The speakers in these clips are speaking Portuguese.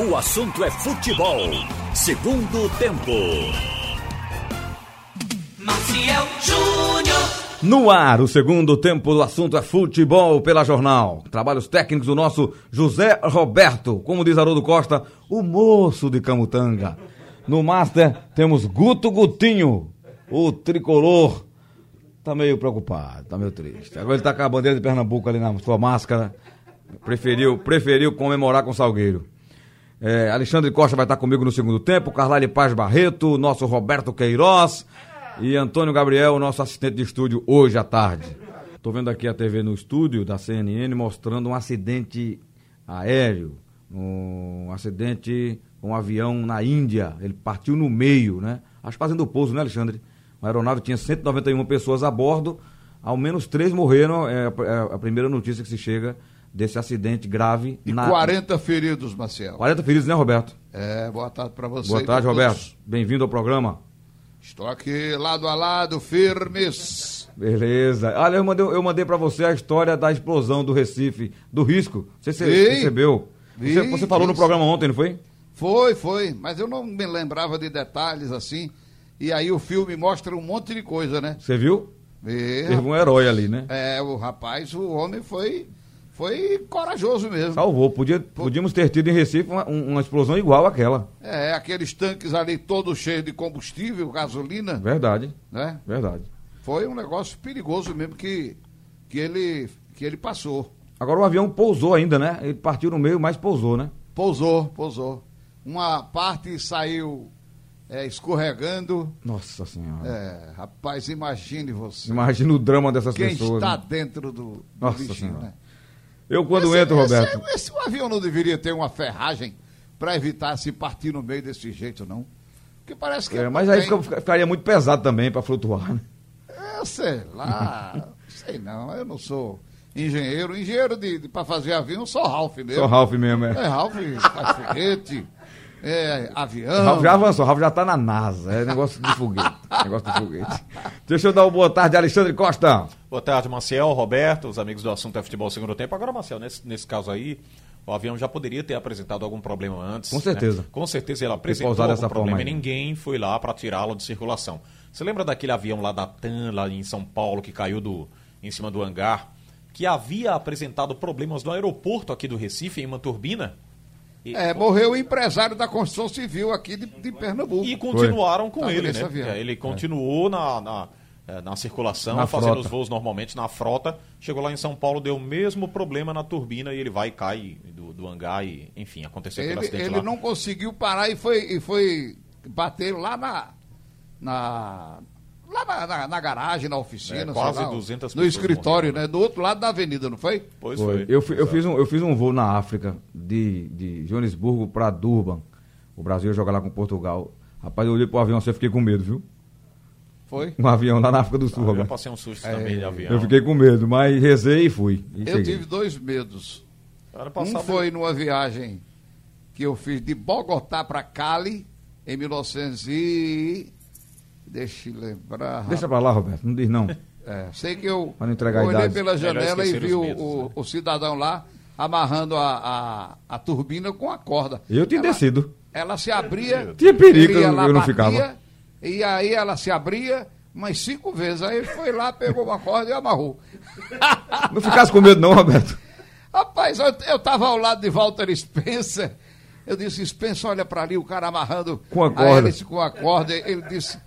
O assunto é futebol. Segundo tempo. Maciel Júnior. No ar, o segundo tempo do assunto é futebol pela jornal. Trabalhos técnicos do nosso José Roberto, como diz Haroldo Costa, o moço de Camutanga. No Master temos Guto Gutinho, o tricolor. Tá meio preocupado, tá meio triste. Agora ele tá com a bandeira de Pernambuco ali na sua máscara. Preferiu, preferiu comemorar com o Salgueiro. É, Alexandre Costa vai estar comigo no segundo tempo, Carlyle Paz Barreto, nosso Roberto Queiroz e Antônio Gabriel, nosso assistente de estúdio, hoje à tarde. Estou vendo aqui a TV no estúdio da CNN mostrando um acidente aéreo, um acidente com um avião na Índia. Ele partiu no meio, né? Acho que fazendo pouso, né, Alexandre? Uma aeronave tinha 191 pessoas a bordo, ao menos três morreram, é, é a primeira notícia que se chega desse acidente grave. E na... 40 feridos, Marcel. 40 feridos, né, Roberto? É, boa tarde para você. Boa tarde, Roberto. Bem-vindo ao programa. Estou aqui lado a lado, firmes. Beleza. Olha, eu mandei, eu mandei para você a história da explosão do Recife, do risco. Você, você recebeu? Vi, você, você falou vi. no programa ontem, não foi? Foi, foi, mas eu não me lembrava de detalhes assim. E aí o filme mostra um monte de coisa, né? Você viu? Vi, Teve um herói ali, né? É, o rapaz, o homem foi, foi corajoso mesmo. Salvou. Podia, podíamos ter tido em Recife uma, uma explosão igual àquela. É, aqueles tanques ali todos cheios de combustível, gasolina, Verdade, né? verdade. Foi um negócio perigoso mesmo que, que, ele, que ele passou. Agora o avião pousou ainda, né? Ele partiu no meio, mas pousou, né? Pousou, pousou. Uma parte saiu é, escorregando. Nossa Senhora. É, rapaz, imagine você. Imagina o drama dessas Quem pessoas. está né? dentro do, do Nossa bichinho, Senhora. né? Eu quando Esse- entro, esse- Roberto. Esse, avião não deveria ter uma ferragem para evitar se partir no meio desse jeito, não. Porque parece que. É, mas aí fica- ficaria muito pesado também para flutuar, né? Eu sei lá. sei não, eu não sou engenheiro. Engenheiro de, de, para fazer avião, só Ralph mesmo. Só Ralph mesmo, é. É, Ralph faz foguete, é, avião. Ralf já avançou, Ralf já tá na NASA. É negócio de foguete. Negócio de foguete. Deixa eu dar uma boa tarde, Alexandre Costa. Boa tarde, Marcel, Roberto, os amigos do assunto é futebol segundo tempo. Agora, Marcel, nesse, nesse caso aí, o avião já poderia ter apresentado algum problema antes. Com certeza. né? Com certeza ele apresentou algum dessa problema e ninguém foi lá para tirá-lo de circulação. Você lembra daquele avião lá da TAM, lá em São Paulo, que caiu do, em cima do hangar, que havia apresentado problemas no aeroporto aqui do Recife, em uma turbina? E, É, morreu o empresário da construção civil aqui de, de Pernambuco. e continuaram com ele, né? avião. Ele continuou na, na, eh, na circulação, Na fazendo frota. os voos normalmente na frota. Chegou lá em São Paulo, deu o mesmo problema na turbina e ele vai e cai do, do hangar e, enfim, aconteceu aquele Ele, acidente ele lá. não conseguiu parar e foi, e foi bater lá na. na lá na, na- na garagem, na oficina. É, sei quase lá, 200 No escritório, morreram. né? Do outro lado da avenida, não foi? Pois Foi. foi. Eu, fi- eu fiz um, eu fiz um voo na África, de, de Joanesburgo para Durban. O Brasil ia jogar lá com Portugal. Rapaz, eu olhei pro avião assim, eu fiquei com medo, viu? Foi. Um avião lá na África do Sul, Ah, eu passei um susto também de avião. Eu fiquei com medo, mas rezei e fui. E Eu cheguei. tive dois medos. Um foi numa viagem que eu fiz de Bogotá para Cali, em 1900 e... Deixa eu lembrar. Deixa pra lá, Roberto, não diz não. É, sei que eu entregar olhei idade. pela janela e vi o, medos, o- né? o cidadão lá amarrando a, a, a turbina com a corda. Eu tinha ela, descido. Ela se abria. Tinha perigo, eu lá, não batia, ficava. E aí ela se abria umas cinco vezes. Aí ele foi lá, pegou uma corda e amarrou. Não ficasse com medo não, Roberto. Rapaz, eu, eu tava ao lado de Walter Spencer. Eu disse, Spencer, olha para ali, o cara amarrando Com a corda. hélice com a corda. Ele disse,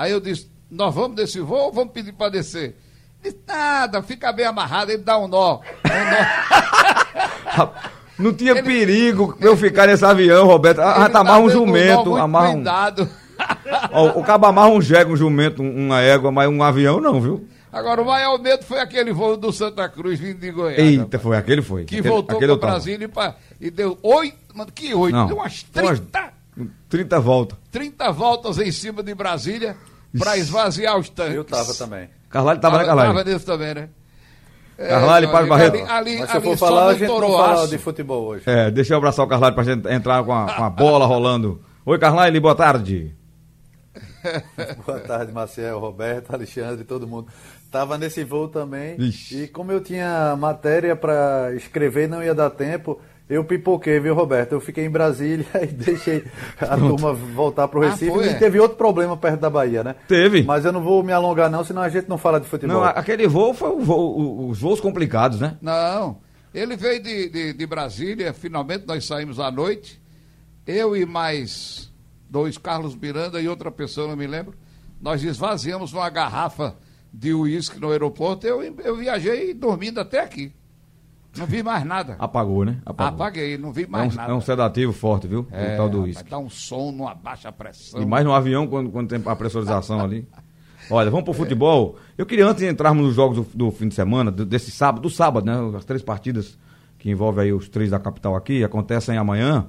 aí eu disse, nós vamos desse voo ou vamos pedir para descer? Disse, nada, fica bem amarrado, ele dá um nó. Um nó. Não tinha Ele- perigo eu ficar nesse avião, Roberto. Ah, tá amarra um jumento, muito amarra um... Ó, o cabo amarra um jegue, um jumento, um- uma égua, mas um avião não, viu? Agora, o maior medo foi aquele voo do Santa Cruz vindo de Goiás. Eita, foi, aquele foi. Que aquele, voltou para. Brasília e, pra- e deu oito, mano, que oito? Não, Deu umas umas- 30, 30 voltas. 30 voltas em cima de Brasília para esvaziar os tanques. Eu tava também. Carlalho tava, né, Tava Carlalho? nisso também, né? É, Carlalho, meu Paz amigo, Barreto. Ali, ali, Mas se eu for falar, a gente não fala de futebol hoje. É, deixa eu abraçar o Carlalho pra gente entrar com a, com a bola rolando. Oi, Carlalho, boa tarde. Boa tarde, Marcel, Roberto, Alexandre, todo mundo. Tava nesse voo também. Ixi. E como eu tinha matéria para escrever, não ia dar tempo. Eu pipoquei, viu, Roberto? Eu fiquei em Brasília e deixei a turma voltar pro Ah, Recife. foi, e é? teve outro problema perto da Bahia, né? Teve. Mas eu não vou me alongar, não, senão a gente não fala de futebol. Não, aquele voo foi o voo- o- os voos complicados, né? Não. Ele veio de, de, de Brasília, finalmente nós saímos à noite. Eu e mais dois, Carlos Miranda e outra pessoa, não me lembro. Nós esvaziamos uma garrafa de uísque no aeroporto. Eu, eu viajei dormindo até aqui. Não vi mais nada. Apagou, né? Apagou. Apaguei, não vi É mais um, nada. é um sedativo forte, viu? É, o tal do uísque. Dá um som numa baixa pressão. E mais no avião, quando, quando tem a pressurização ali. Olha, vamos pro futebol. Eu queria, antes de entrarmos nos jogos do, do fim de semana, do- desse sábado, do sábado, né? As três partidas que envolvem aí os três da capital aqui, acontecem amanhã,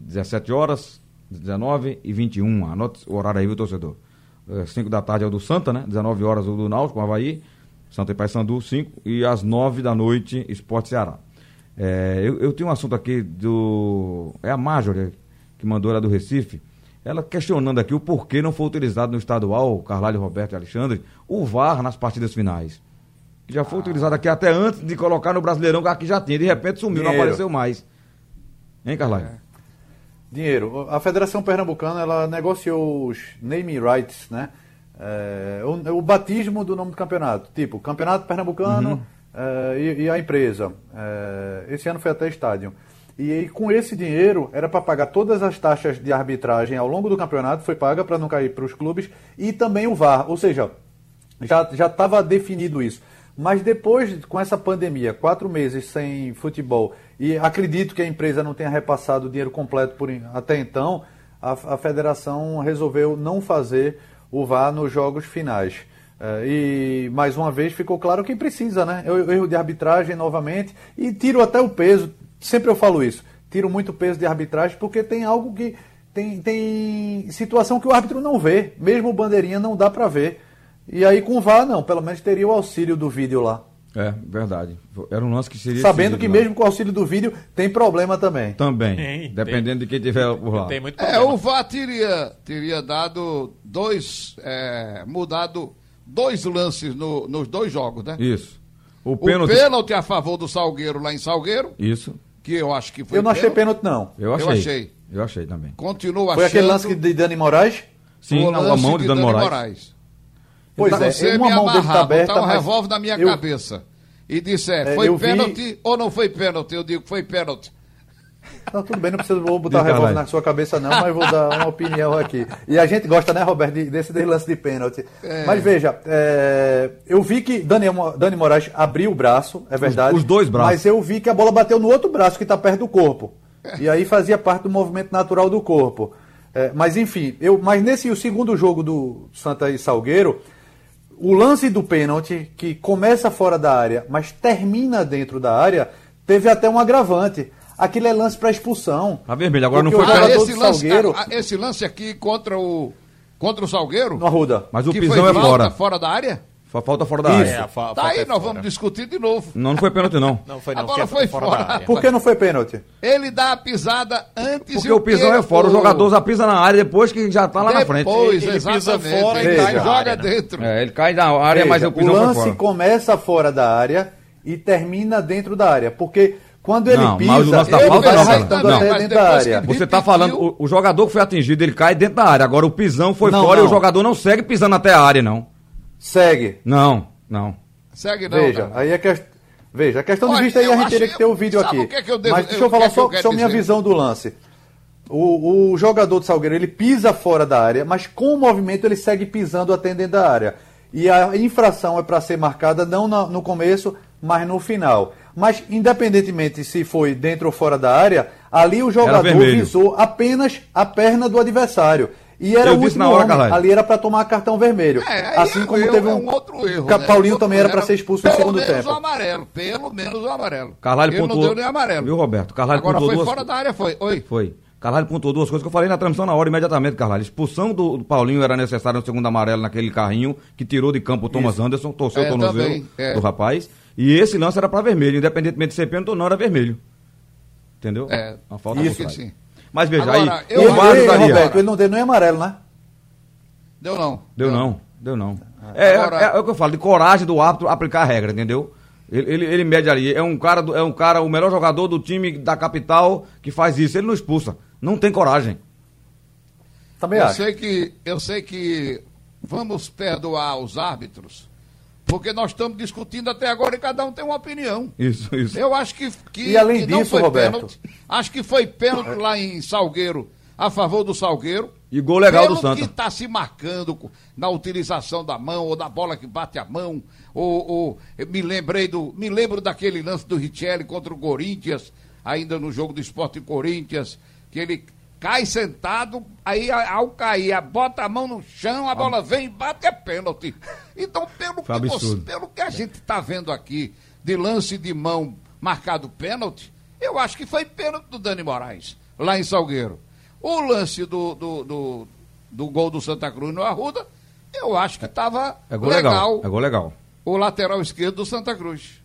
17 horas, 19 e 21. Anote o horário aí, viu, torcedor? 5 da tarde é o do Santa, né? 19 horas o do Náutico, com Havaí. Santa e Paysandu, 5. E às 9 da noite, Esporte Ceará. É, eu, eu tenho um assunto aqui do. É a Major que mandou ela do Recife. Ela questionando aqui o porquê não foi utilizado no estadual, Carlalho, Roberto e Alexandre, o VAR nas partidas finais. Que já foi utilizado aqui até antes de colocar no Brasileirão, que aqui já tinha. De repente sumiu, não Dinheiro. apareceu mais. Hein, Carlalho? Dinheiro. A Federação Pernambucana ela negociou os naming rights, né? É, o, o batismo do nome do campeonato. Tipo, Campeonato Pernambucano é, e, e a empresa. É, esse ano foi até estádio. E, aí, com esse dinheiro era para pagar todas as taxas de arbitragem ao longo do campeonato, foi paga para não cair para os clubes, e também o VAR. Ou seja, já já estava definido isso. Mas depois, com essa pandemia, quatro meses sem futebol, e acredito que a empresa não tenha repassado o dinheiro completo por, até então, a, a federação resolveu não fazer o VAR nos jogos finais. Eh, e mais uma vez ficou claro quem precisa, né? Erro de arbitragem novamente, e tiro até o peso, sempre eu falo isso, tiro muito peso de arbitragem porque tem algo que. Tem, tem situação que o árbitro não vê, mesmo bandeirinha não dá para ver. E aí com o VAR, não, pelo menos teria o auxílio do vídeo lá. É, verdade. Era um lance que seria. Sabendo que mesmo com o auxílio do vídeo tem problema também. Também. Tem, dependendo de quem tiver por lá. Tem muito É, problema. o VAR teria, teria dado dois, é, mudado dois lances no- nos dois jogos, né? Isso. O O pênalti. pênalti a favor do Salgueiro lá em Salgueiro, Isso. que eu acho que foi Eu não achei pênalti, não. Eu achei. Eu achei. Eu achei também. Continua Foi achando aquele lance de Dani Moraes? Sim, o na lance mão de Dano Moraes. Pois é, Você uma me mão dele tá aberta, botar um mas revólver na minha eu- cabeça e disser, É, foi eu vi- pênalti ou não foi pênalti? Eu digo, foi pênalti. Não, tudo bem, não precisa vou botar Diga, revólver na sua cabeça, não, mas vou dar uma opinião aqui. E a gente gosta, né, Roberto, de- desse de lance de pênalti. É. Mas veja, é, eu vi que Dani, Dani Moraes abriu o braço, é verdade. os dois braços. Mas eu vi que a bola bateu no outro braço, que está perto do corpo. E aí fazia parte do movimento natural do corpo. É, mas enfim, eu, mas nesse o segundo jogo do Santa e Salgueiro, o lance do pênalti, que começa fora da área, mas termina dentro da área, teve até um agravante. Aquilo é lance para expulsão. Tá vermelho, agora não foi o Ah, jogador esse, do lance, Salgueiro, ah, esse lance aqui contra o, contra o Salgueiro, no Arruda. Mas o que pisão foi é fora. fora da área, Falta fora da Isso. área. É, a fa- tá aí, é nós fora. vamos discutir de novo. Não, não foi pênalti, não. Não foi não, Agora é foi fora. área. Por que não foi pênalti? Ele dá a pisada antes Porque e o pisão é fora, o jogador já pisa na área depois que já tá lá na frente. Depois, Ele pisa exatamente. fora e ele cai joga área, né? dentro. É, ele cai na área, mas Veja, o pisão o foi lance fora. começa fora da área e termina dentro da área. Porque quando ele Não, pisa, mas o lance da ele falta vai não, até Não. dentro da Mas área. depois Você tá repetiu. falando, o, o jogador que foi atingido, ele cai dentro da área. Agora o pisão foi Não, fora e não. o jogador não segue pisando até a área, não. Segue. Não, não. Segue não. Veja, cara. aí é que... Veja, a questão Olha, de vista aí a gente teria que ter o vídeo aqui. o que é que eu devo- Mas deixa eu- eu falar que é que eu só, só minha dizer? visão do lance. O, o jogador do Salgueiro ele pisa fora da área, mas com o movimento ele segue pisando até dentro da área. E a infração é para ser marcada não na- no começo, mas no final. Mas independentemente se foi dentro ou fora da área, ali o jogador visou apenas a perna do adversário. E era Eu o disse último na hora, homem. Carvalho. ali era para tomar cartão vermelho. É, assim é como erro, teve é um, um outro erro. Ca- né? Paulinho também era para ser expulso no Pelo segundo menos tempo. o amarelo, pelo menos o amarelo. Carvalho Ele não pontuou- deu nem amarelo. Viu, Roberto? Carvalho Agora pontuou foi duas- fora da área, foi. Oi. Foi. Carvalho pontuou duas coisas que eu falei na transmissão na hora, imediatamente, Carvalho. Expulsão do, do Paulinho era necessária no segundo amarelo naquele carrinho que tirou de campo o Thomas Anderson, torceu É, o tornozelo também, é. do rapaz. E esse lance era pra vermelho, independentemente de ser pênalti ou não, era vermelho. Entendeu? É, Uma falta acho que sim. Mas veja, Agora, aí, eu o VAR ajudaria. Roberto, ele não deu nem amarelo, né? Deu não. Deu não, deu não. É, Agora- é, é o que eu falo, de coragem do árbitro aplicar a regra, entendeu? Ele, ele, ele mede ali. É um cara, do- é um cara, o melhor jogador do time da capital que faz isso. Ele não expulsa. Não tem coragem. Também Eu acho. sei que eu sei que vamos perdoar os árbitros, porque nós estamos discutindo até agora e cada um tem uma opinião. Isso, isso. Eu acho que, que, E além que não disso, foi Roberto- pênalti. Acho que foi pênalti lá em Salgueiro, a favor do Salgueiro. E gol legal Pelo do Santa. que está se marcando na utilização da mão, ou da bola que bate a mão, ou, ou eu me lembrei do. Me lembro daquele lance do Richelli contra o Corinthians, ainda no jogo do Esporte Corinthians, que ele cai sentado, aí ao cair, a- bota a mão no chão, a bola vem e bate, é pênalti. Então, pelo Foi que, você- absurdo. pelo que a gente está vendo aqui, de lance de mão marcado pênalti, eu acho que foi pênalti do Dani Moraes, lá em Salgueiro. O lance do, do, do, do gol do Santa Cruz no Arruda, eu acho que estava É gol legal. legal. É gol legal. O lateral esquerdo do Santa Cruz.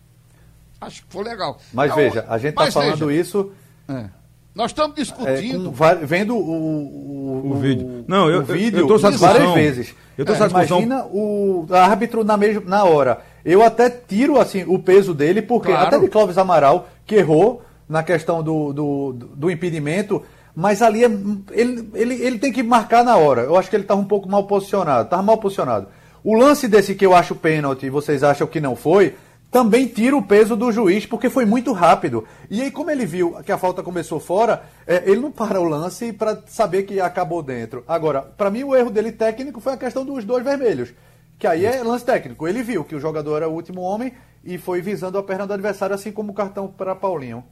Acho que foi legal. Mas Então, veja, a gente está falando veja, isso é, nós estamos é, discutindo. com va- vendo o, o, O vídeo. Não, eu- o vídeo eu várias vezes. Eu trouxe É, Imagina o árbitro na, mesma, na hora. Eu até tiro assim o peso dele, porque Claro. até de Clóvis Amaral, que errou na questão do, do, do impedimento, mas ali é, ele, ele, ele tem que marcar na hora. Eu acho que ele estava um pouco mal posicionado. Estava mal posicionado. O lance desse que eu acho pênalti e vocês acham que não foi, também tira o peso do juiz, porque foi muito rápido. E aí, como ele viu que a falta começou fora, é, ele não para o lance para saber que acabou dentro. Agora, para mim, o erro dele técnico foi a questão dos dois vermelhos. Que aí é lance técnico. Ele viu que o jogador era o último homem e foi visando a perna do adversário, assim como o cartão para Paulinho.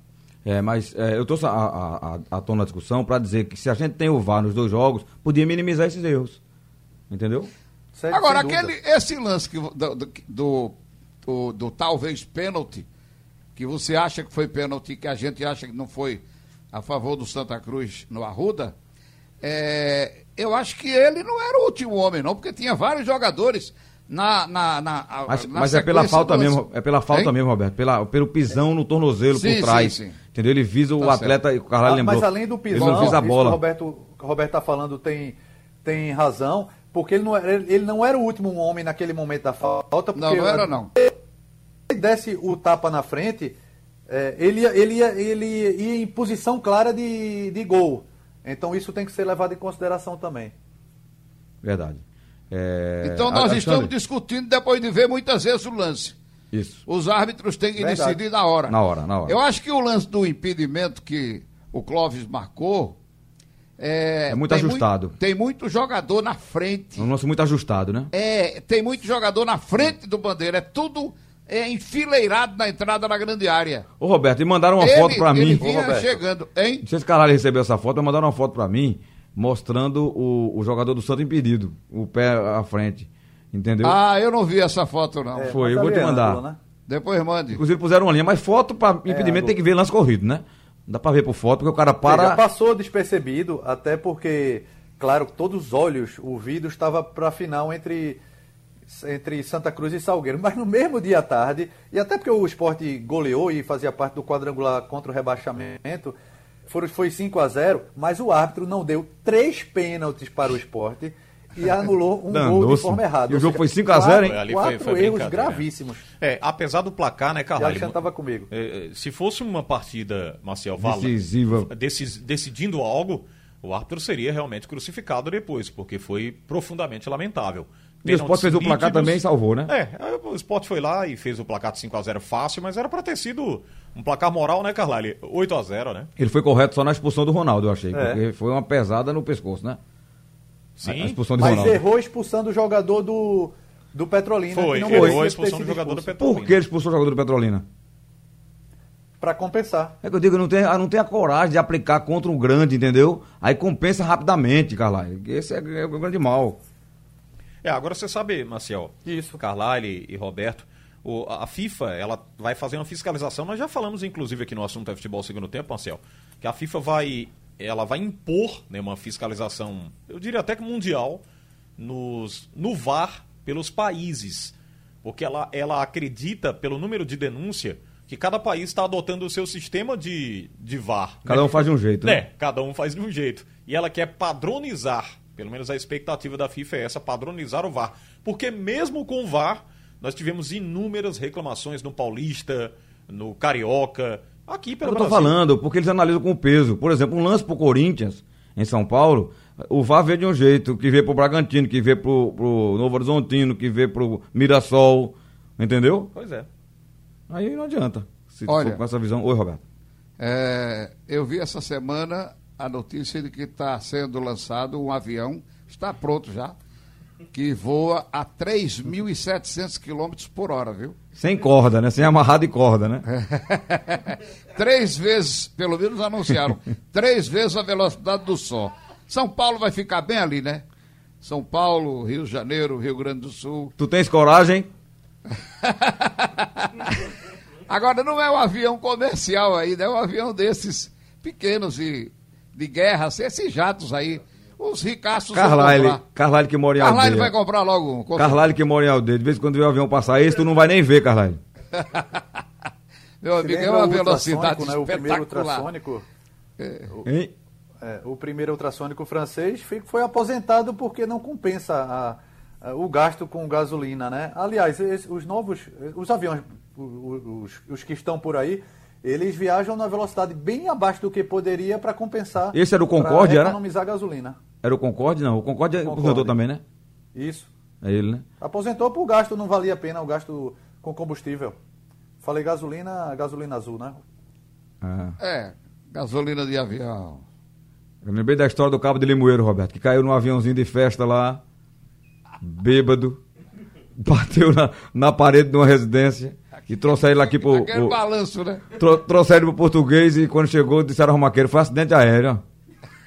É, mas é, eu trouxe a, a, a, à tona a discussão para dizer que se a gente tem o VAR nos dois jogos, podia minimizar esses erros. Entendeu? Sem- Agora, sem aquele, esse lance que, do, do, do, do- do talvez pênalti, que você acha que foi pênalti, que a gente acha que não foi a favor do Santa Cruz no Arruda, é, eu acho que ele não era o último homem, não, porque tinha vários jogadores na. na, na Mas, na mas é pela falta do mesmo, é pela falta Hein? mesmo, Roberto. Pela, pelo pisão no tornozelo Sim, por trás. sim, sim. Entendeu? Ele visa o Tá atleta e o Carvalho Ah, lembrou. Mas além do ele pisão, não visa a isso que bola. o Roberto, que o Roberto está falando tem, tem razão, porque ele não, era, ele não era o último homem naquele momento da falta. Porque Não, não era, não. ele desse o tapa na frente, é, ele, ia, ele, ia, ele ia em posição clara de, de gol. Então isso tem que ser levado em consideração também. Verdade. É, Então nós Alexandre, estamos discutindo depois de ver muitas vezes o lance. Isso. Os árbitros têm que Verdade. decidir na hora. Na hora, na hora. Eu acho que o lance do impedimento que o Clóvis marcou. É, É muito tem ajustado. tem muito jogador na frente. É um lance muito ajustado, né? É, tem muito jogador na frente do bandeira. É tudo é, enfileirado na entrada da grande área. Ô, Roberto, e mandaram uma ele, foto pra ele mim. vinha Roberto. chegando, hein? Não sei se o Carvalho recebeu essa foto, mas mandaram uma foto pra mim mostrando o, o jogador do Santo impedido, o pé à frente. Entendeu? Ah, eu não vi essa foto, não. Foi, Mas eu vou te é mandar. ângulo, né? Depois mande. Inclusive puseram uma linha, mas foto pra impedimento do- tem que ver lance corrido, né? Não dá pra ver por foto, porque o cara Para... para. passou despercebido, até porque, claro, todos os olhos, o vidro estava para a final entre, entre Santa Cruz e Salgueiro. Mas no mesmo dia à tarde, e até porque o esporte goleou e fazia parte do quadrangular contra o rebaixamento, foram, foi 5 a 0 mas o árbitro não deu três pênaltis para o esporte e anulou um gol de forma errada. E o jogo seja, foi 5 a 0, hein? quatro- Ali foi- Quatro foi erros gravíssimos. É, apesar do placar, né, Carvalho? Alexandre estava comigo. É, é, se fosse uma partida, Marcel, vala- Decisiva. decis- decidindo algo, o árbitro seria realmente crucificado depois, porque foi profundamente lamentável. E o Sport fez o placar também e salvou, né? É, aí o Sport foi lá e fez o placar de 5x0 fácil, mas era pra ter sido um placar moral, né, Carvalho? 8x0, né? Ele foi correto só na expulsão do Ronaldo, eu achei. É. Porque foi uma pesada no pescoço, né? A- A Sim, expulsão de Mas Ronaldo. errou expulsando o jogador do, do Petrolina. Foi, que não errou a expulsão do jogador do. Petrolina. Por que ele expulsou o jogador do Petrolina? Pra compensar. É que eu digo, não tem, ah, não tem a coragem de aplicar contra um grande, entendeu? Aí compensa rapidamente, Carlyle. Esse é, é o grande mal. É, agora você sabe, Marcel, Isso. Carlyle e Roberto, o- a FIFA ela vai fazer uma fiscalização, nós já falamos inclusive aqui no assunto é futebol segundo tempo, Marcel, que a FIFA vai, ela vai impor né, uma fiscalização, eu diria até que mundial, nos, no VAR pelos países, porque ela, ela acredita, pelo número de denúncia, que cada país está adotando o seu sistema de, de VAR. Cada né? um faz de um jeito, né? É, cada um faz de um jeito. E ela quer padronizar, pelo menos a expectativa da FIFA é essa, padronizar o VAR. Porque mesmo com o VAR, Nós tivemos inúmeras reclamações no Paulista, no Carioca, aqui pelo Eu tô Brasil. falando, porque eles analisam com peso. Por exemplo, um lance pro Corinthians, em São Paulo, o VAR vê de um jeito, que vê pro Bragantino, que vê pro, pro Novo Horizontino, que vê pro Mirassol, entendeu? Pois é. Aí não adianta. Se Olha. for com essa visão. Oi, Roberto. É, eu vi essa semana a notícia de que está sendo lançado um avião, está pronto já, que voa a 3.700 km por hora, viu? Sem corda, né? Sem amarrado e corda, né? Três vezes, pelo menos anunciaram, três vezes a velocidade do som. São Paulo vai ficar bem ali, né? São Paulo, Rio de Janeiro, Rio Grande do Sul. Tu tens coragem? Agora não é um avião comercial aí, né? É um avião desses pequenos de, de guerra, assim, esses jatos aí. Os ricaços Carlyle. Carlyle que mora em Carlyle aldeia. vai comprar logo um. com Carlyle que mora em aldeia. De vez em quando vê o avião passar esse, tu não vai nem ver, Carlyle. Meu Se amigo, é uma o velocidade né? O primeiro espetacular. ultrassônico, Hein? é, o primeiro ultrassônico francês foi, foi aposentado porque não compensa a- a- o gasto com gasolina, né? Aliás, esse- os novos, os aviões, o- o- os, os que estão por aí, eles viajam na velocidade bem abaixo do que poderia para compensar. Esse era o Concorde, era? economizar gasolina. Era o Concorde? Não, o Concorde, é Concorde. aposentou também, né? Isso. É ele, né? Aposentou por gasto, não valia a pena o gasto com combustível. Falei gasolina, gasolina azul, né? Ah. É, gasolina de avião. Eu lembrei da história do Cabo de Limoeiro, Roberto, que caiu num aviãozinho de festa lá, bêbado, bateu na, na parede de uma residência e trouxeram ele aqui pro. Aquele pro- balanço, né? tro- trouxeram ele pro português e quando chegou disseram ao maqueiro, foi acidente aéreo.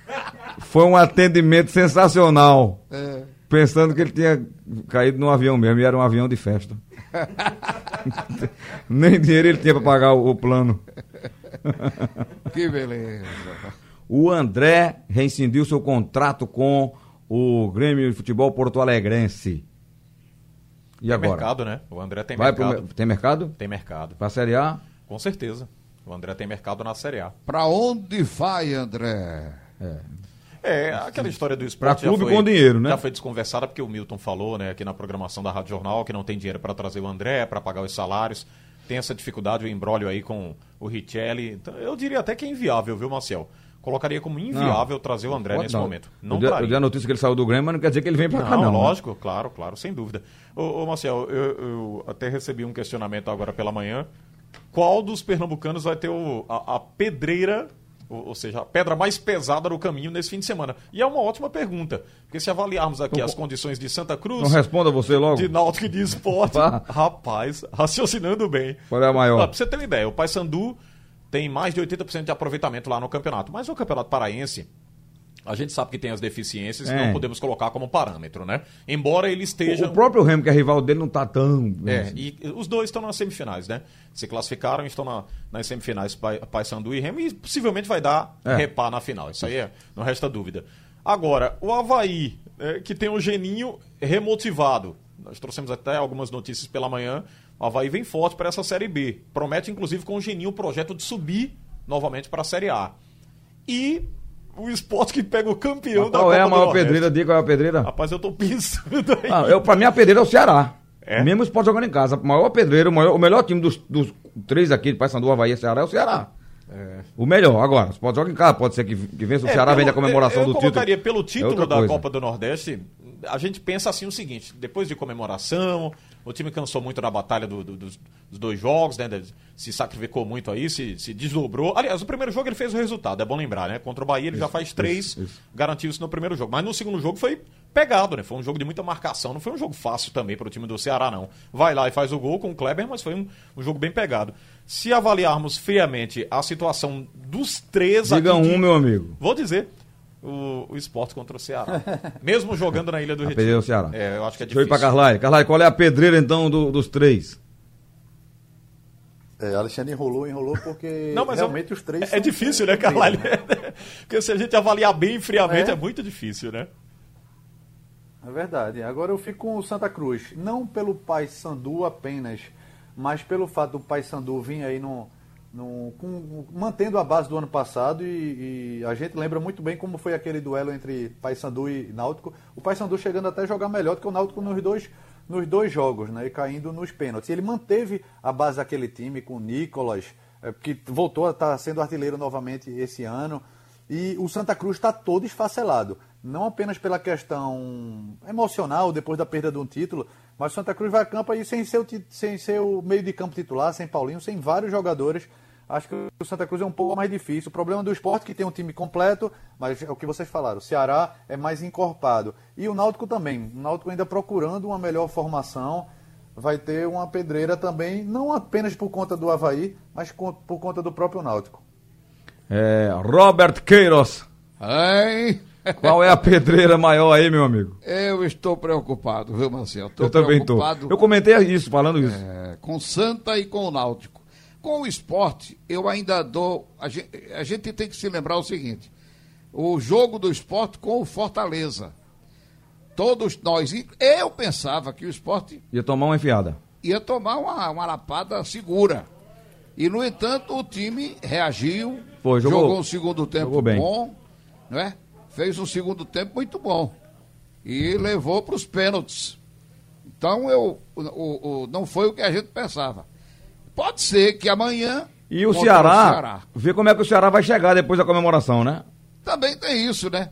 Foi um atendimento sensacional. É. Pensando que ele tinha caído num avião mesmo, e era um avião de festa. Nem dinheiro ele tinha para pagar o, o plano. Que beleza. O André rescindiu seu contrato com o Grêmio de Futebol Porto Alegrense. E Tem agora? mercado, né? O André tem Vai pro mercado. mer- tem mercado? Tem mercado. Pra Série A? Com certeza. O André tem mercado na Série A. Pra onde vai, André? É, aquela história do esporte. Pra clube já foi, com dinheiro, né? Já foi desconversada porque o Milton falou, né, aqui na programação da Rádio Jornal, que não tem dinheiro para trazer o André, para pagar os salários. Tem essa dificuldade, o embrólio aí com o Richelli. Então, eu diria até que é inviável, viu, Marcel? Colocaria como inviável trazer o André nesse não. momento. Não eu, dei, eu traria. dei a notícia que ele saiu do Grêmio, mas não quer dizer que ele vem pra cá, Não, não. né? lógico, claro, claro, sem dúvida. Ô, ô Marcel, eu, eu até recebi um questionamento agora pela manhã. Qual dos pernambucanos vai ter o- a, a pedreira, ou, seja, a pedra mais pesada no caminho nesse fim de semana? E é uma ótima pergunta, porque se avaliarmos aqui as condições de Santa Cruz, Não responda você logo. de Náutico e de Esporte, rapaz, raciocinando bem. Qual é a maior? Pra você ter uma ideia, o Paysandu tem mais de 80% de aproveitamento lá no campeonato, mas o campeonato paraense, a gente sabe que tem as deficiências e É. não podemos colocar como parâmetro, né? Embora ele esteja... O próprio Remo, que é rival dele, não tá tão. É, e os dois estão nas semifinais, né? Se classificaram, estão na- nas semifinais Paysandu e Remo e possivelmente vai dar É. repar na final. Isso aí é, não resta dúvida. Agora, o Havaí, é, que tem o Geninho remotivado. Nós trouxemos até algumas notícias pela manhã. O Havaí vem forte para essa Série B. Promete, inclusive, com o Geninho o projeto de subir novamente para a Série A. E o esporte que pega o campeão Mas da qual é a maior pedreira? Diga qual é a pedreira. Rapaz, eu tô pensando aí. Ah, eu, pra mim, a pedreira é o Ceará. É? Mesmo o esporte jogando em casa. O maior pedreiro, o, maior- o melhor time dos, dos três aqui, de Paysandu, Havaí e Ceará, é o Ceará. O melhor. Agora, o esporte joga em casa, pode ser que, que vença o É, Ceará, pelo- vende a comemoração eu, eu do título. colocaria pelo É título outra da coisa. Copa do Nordeste, a gente pensa assim o seguinte, depois de comemoração, o time cansou muito da batalha do- do- dos, dos dois jogos, né? Se sacrificou muito aí, se, se desdobrou. Aliás, o primeiro jogo ele fez o resultado, é bom lembrar, né? Contra o Bahia ele já faz três, isso, isso. isso no primeiro jogo. Mas no segundo jogo foi pegado, né? Foi um jogo de muita marcação, não foi um jogo fácil também para o time do Ceará, não. Vai lá e faz o gol com o Kleber, mas foi um, um jogo bem pegado. Se avaliarmos friamente a situação dos três Diga aqui um, meu amigo. Vou dizer. O, o esporte contra o Ceará. Mesmo jogando na Ilha do Retiro. pedreira é o Ceará. É, eu acho que é Deixa eu ir difícil. pra Carlyle. Carlyle, qual é a pedreira, então, do- dos três? É, Alexandre enrolou, enrolou porque Não, mas realmente é, os três É, são- difícil, né, Carlalho? incríveis, Porque se a gente avaliar bem friamente, é, É. muito difícil, né? É verdade. Agora eu fico com o Santa Cruz. Não pelo Paysandu apenas, mas pelo fato do Paysandu vir aí no, no, com- mantendo a base do ano passado e, e a gente lembra muito bem como foi aquele duelo entre Paysandu e Náutico. O Paysandu chegando até a jogar melhor do que o Náutico nos dois, nos dois jogos, né? E caindo nos pênaltis. Ele manteve a base daquele time com o Nicolas, é, que voltou a estar sendo artilheiro novamente esse ano. E o Santa Cruz está todo esfacelado. Não apenas pela questão emocional, depois da perda de um título, mas o Santa Cruz vai a campo aí sem ser o, sem ser o meio de campo titular, sem Paulinho, sem vários jogadores. Acho que o Santa Cruz é um pouco mais difícil. O problema do esporte é que tem um time completo, mas é o que vocês falaram. O Ceará é mais encorpado. E o Náutico também. O Náutico ainda procurando uma melhor formação. Vai ter uma pedreira também, não apenas por conta do Havaí, mas por conta do próprio Náutico. É, Robert Queiroz. Hein? Qual é a pedreira maior aí, meu amigo? Eu estou preocupado, viu, Marcelo? Eu também estou. Eu comentei isso, falando isso. É, com Santa e com o Náutico. Com o esporte, eu ainda dou. A gente, a gente tem que se lembrar o seguinte: o jogo do esporte com o Fortaleza. Todos nós. Eu pensava que o esporte. Ia tomar uma enfiada. Ia tomar uma, uma lapada segura. E, no entanto, o time reagiu. Foi, jogou, jogou um segundo tempo bom. Não é? Fez um segundo tempo muito bom. E levou para os pênaltis. Então, eu, o, o, não foi o que a gente pensava. Pode ser que amanhã. E o Ceará, o Ceará, Vê como é que o Ceará vai chegar depois da comemoração, né? Também tem isso, né?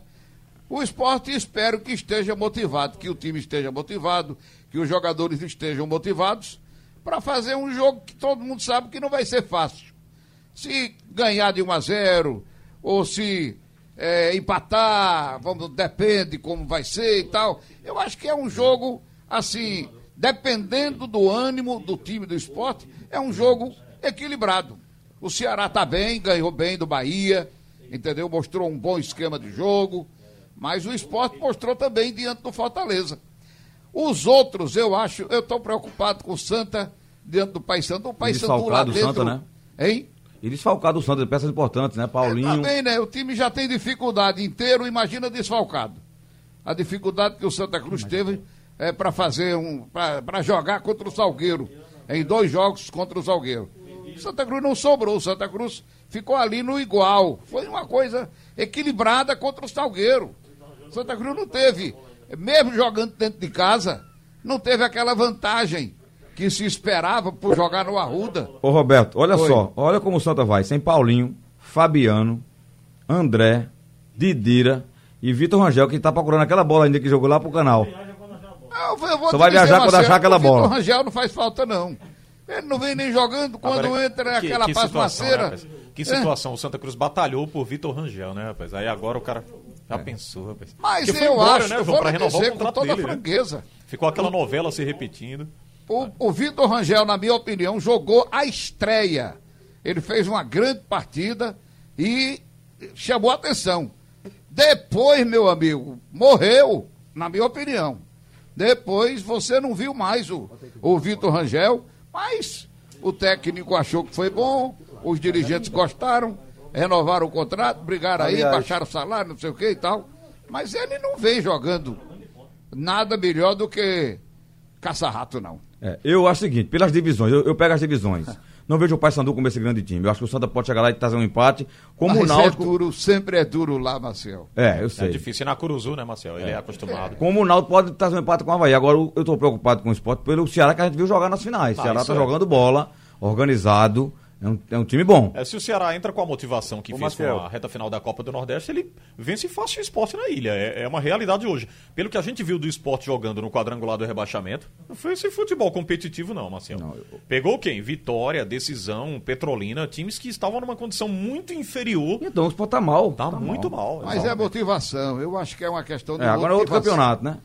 O esporte espero que esteja motivado, que o time esteja motivado, que os jogadores estejam motivados para fazer um jogo que todo mundo sabe que não vai ser fácil. Se ganhar de 1 a 0 ou se é, empatar, vamos, depende como vai ser e tal. Eu acho que é um jogo assim, dependendo do ânimo do time do esporte, é um jogo equilibrado. O Ceará está bem, ganhou bem do Bahia, entendeu? Mostrou um bom esquema de jogo, mas o esporte mostrou também diante do Fortaleza. Os outros, eu acho, eu estou preocupado com o Santa diante do Paysandu. O Paysandu lá dentro... Santa, né? Hein? E desfalcado o Santa, peças importantes, né? Paulinho. É, também, né? O time já tem dificuldade inteiro, imagina desfalcado. A dificuldade que o Santa Cruz teve é, para fazer um. para jogar contra o Salgueiro em dois jogos contra o Salgueiro. Santa Cruz não sobrou, Santa Cruz ficou ali no igual. Foi uma coisa equilibrada contra o Salgueiro. Santa Cruz não teve, mesmo jogando dentro de casa, não teve aquela vantagem que se esperava por jogar no Arruda. Ô Roberto, olha Foi. só, olha como o Santa vai, sem Paulinho, Fabiano, André, Didira e Vitor Rangel, que tá procurando aquela bola ainda que jogou lá pro canal. Eu, eu Só vai viajar quando achar aquela bola. O Rangel não faz falta, não. Ele não vem nem jogando quando Agora, entra que, aquela que pasmaceira. Né, que situação, é. o Santa Cruz batalhou por Vitor Rangel, né, rapaz? Aí agora o cara já é. pensou, rapaz. Mas Porque eu embora, acho, né, João, pra renovar o contrato com toda dele, né? franqueza. Né? Ficou aquela novela se repetindo. O, o Vitor Rangel, na minha opinião, jogou a estreia. Ele fez uma grande partida e chamou a atenção. Depois, meu amigo, morreu, na minha opinião. Depois você não viu mais o, o Vitor Rangel, mas o técnico achou que foi bom, os dirigentes gostaram, renovaram o contrato, brigaram aí, baixaram o salário, não sei o que e tal. Mas ele não vem jogando nada melhor do que caça-rato, não. É, eu acho o seguinte, pelas divisões, eu, eu pego as divisões. Não vejo o Paysandu como esse grande time. Eu acho que o Santa pode chegar lá e trazer um empate. Como Mas o Náutico. É duro, sempre é duro lá, Marcel. É, eu sei. É difícil na Curuzu, né, Marcel? Ele é, é acostumado. Como o Náutico pode trazer um empate com o Havaí. Agora eu estou preocupado com o esporte pelo Ceará que a gente viu jogar nas finais. O ah, Ceará está é. jogando bola, organizado. É um, é um, time bom. É, se o Ceará entra com a motivação que o fez Marcel. com a reta final da Copa do Nordeste, ele vence fácil o esporte na ilha. É, é, uma realidade hoje. Pelo que a gente viu do esporte jogando no quadrangular do rebaixamento, não foi esse futebol competitivo, não, Marcelo. Não, eu... Pegou quem? Vitória, Decisão, Petrolina, times que estavam numa condição muito inferior. Então o esporte tá mal. Tá, tá muito mal. mal Mas é motivação. Eu acho que é uma questão de. É, agora é outro campeonato, né?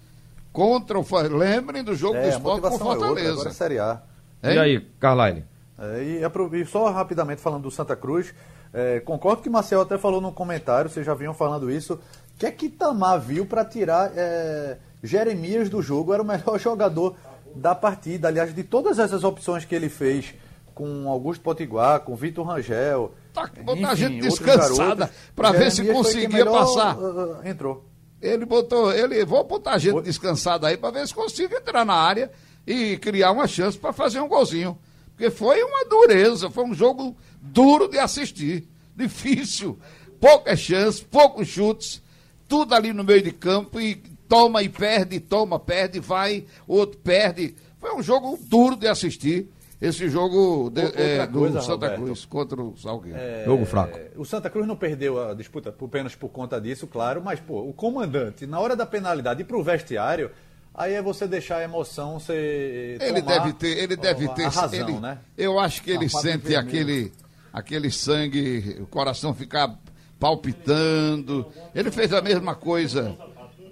Contra o. Lembrem do jogo é, do esporte com o Fortaleza. É outra, agora é Série A. E aí, Carlyle? É, e, e, só rapidamente falando do Santa Cruz, é, concordo que o Marcel até falou no comentário, vocês já vinham falando isso. O que é que Tamar viu para tirar é, Jeremias do jogo? Era o melhor jogador da partida. Aliás, de todas essas opções que ele fez com Augusto Potiguar, com Vitor Rangel. Tá, botar a gente descansada para ver se conseguia melhor, passar. Uh, entrou. Ele botou, ele, vou botar a gente descansada aí para ver se consiga entrar na área e criar uma chance para fazer um golzinho. Porque foi uma dureza, foi um jogo duro de assistir, difícil, poucas chances, poucos chutes, tudo ali no meio de campo e toma e perde, toma, perde, vai, outro perde. Foi um jogo duro de assistir. Esse jogo de, é, do coisa, Santa Roberto. Cruz contra o Salgueiro. Jogo fraco. É, O Santa Cruz não perdeu a disputa por- apenas por conta disso, claro, mas pô, o comandante, na hora da penalidade, ir pro vestiário, aí é você deixar a emoção ser. Ele deve ter, ele deve ter. a razão, ele- né? Eu acho que ele sente vermelho. aquele, aquele sangue, o coração ficar palpitando. Ele fez a mesma coisa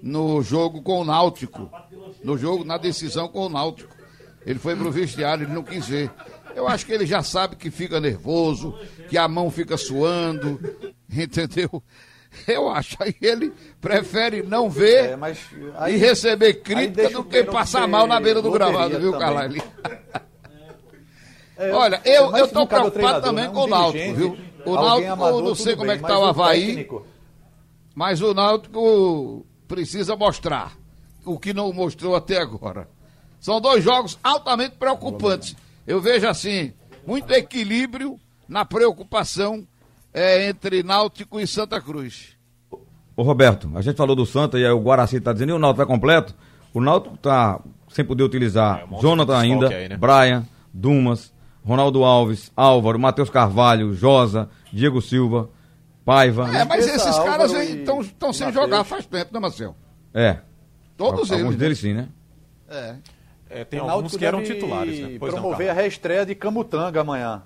no jogo com o Náutico. No jogo, na decisão com o Náutico. Ele foi pro vestiário, ele não quis ver. Eu acho que ele já sabe que fica nervoso, que a mão fica suando, entendeu? Eu acho. Aí ele prefere não ver É, mas e aí, receber aí crítica do que passar mal na beira do gravado, viu. Carlyle? é, Olha, eu, eu tô preocupado também né? com o Náutico, viu? O Náutico, eu não sei como é que tá o Havaí, técnico- mas o Náutico precisa mostrar o que não mostrou até agora. São dois jogos altamente preocupantes. Eu vejo assim, muito equilíbrio na preocupação é, entre Náutico e Santa Cruz. Ô Roberto, a gente falou do Santa e aí o Guaraci tá dizendo, e o Náutico vai completo? O Náutico tá sem poder utilizar É, um monte de Jonathan ainda, aí, né? Brian, Dumas, Ronaldo Alves, Álvaro, Matheus Carvalho, Josa, Diego Silva, Paiva. É, mas esses caras Álvaro estão sem e jogar Mateus. faz tempo, né, Marcel? É. Todos Alguns eles. deles sim, né? É. É, tem o alguns que eram titulares, né? Pois não, promover Carlos. a reestreia de Camutanga amanhã.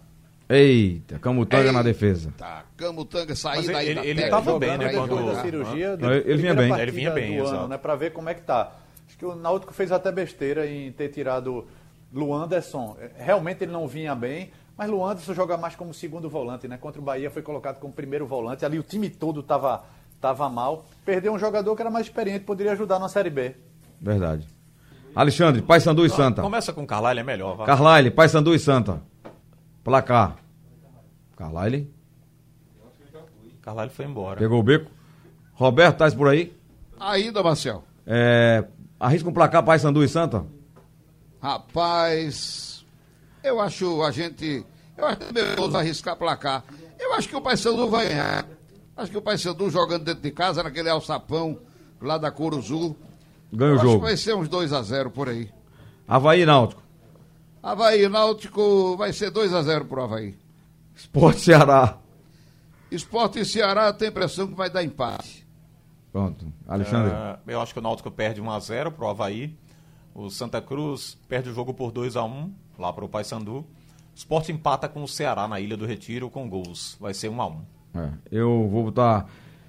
Eita, Camutanga Ei. na defesa. Tá, Camutanga sair Mas daí ele- da ele terra, tava jogando bem, né, aí, quando- da cirurgia. Não, ele- ele vinha bem. Ele vinha bem, exato. ano, né, pra ver como é que tá. Acho que o Náutico fez até besteira em ter tirado Luanderson. Realmente ele não vinha bem, mas Luanderson joga mais como segundo volante, né? Contra o Bahia foi colocado como primeiro volante. Ali o time todo tava, tava mal. Perdeu um jogador que era mais experiente, poderia ajudar na Série B. Verdade. Alexandre, Paysandu e Santa. Começa com o Carlyle, é melhor. Vai. Carlyle, Paysandu e Santa. Placar. Carlyle, Carlyle foi embora. pegou o beco. Roberto, tá por aí? Ainda, Marcel. É, arrisca um placar Paysandu e Santa? Rapaz, eu acho a gente. Eu acho que vamos arriscar placar. Eu acho que o Paysandu vai ganhar. Acho que o Paysandu jogando dentro de casa, naquele alçapão lá da Curuzu. Ganha o eu acho jogo. que vai ser uns 2 a 0 por aí. Havaí Náutico. Havaí Náutico vai ser 2 a 0 pro Havaí. Esporte Ceará. Esporte e Ceará tem a impressão que vai dar empate. Pronto. Alexandre. Ah, eu acho que o Náutico perde 1x0 pro Havaí. O Santa Cruz perde o jogo por 2x1 lá pro Paysandu. O Sport empata com o Ceará na Ilha do Retiro com gols. Vai ser 1x1. É, eu vou botar.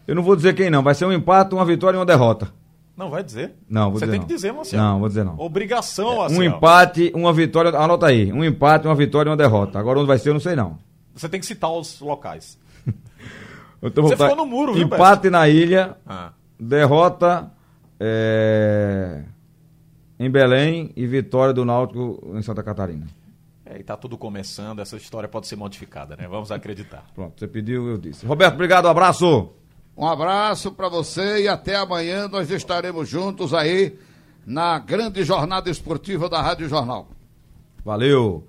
Eu não vou dizer quem não. Vai ser um empate, uma vitória e uma derrota. Não, vai dizer? Não, vou Você dizer tem não. que dizer, Marcelo. Não, vou dizer não. Obrigação, Um Marcelo. empate, uma vitória. Anota aí. Um empate, uma vitória e uma derrota. Agora onde vai ser, eu não sei não. Você tem que citar os locais. Então, Você botar ficou no muro, viu, Empate na ilha, Ah. derrota é, em Belém e vitória do Náutico em Santa Catarina. É, e tá tudo começando, essa história pode ser modificada, né? Vamos acreditar. Pronto, você pediu, eu disse. Roberto, obrigado, um abraço. Um abraço para você e até amanhã nós estaremos juntos aí na grande jornada esportiva da Rádio Jornal. Valeu.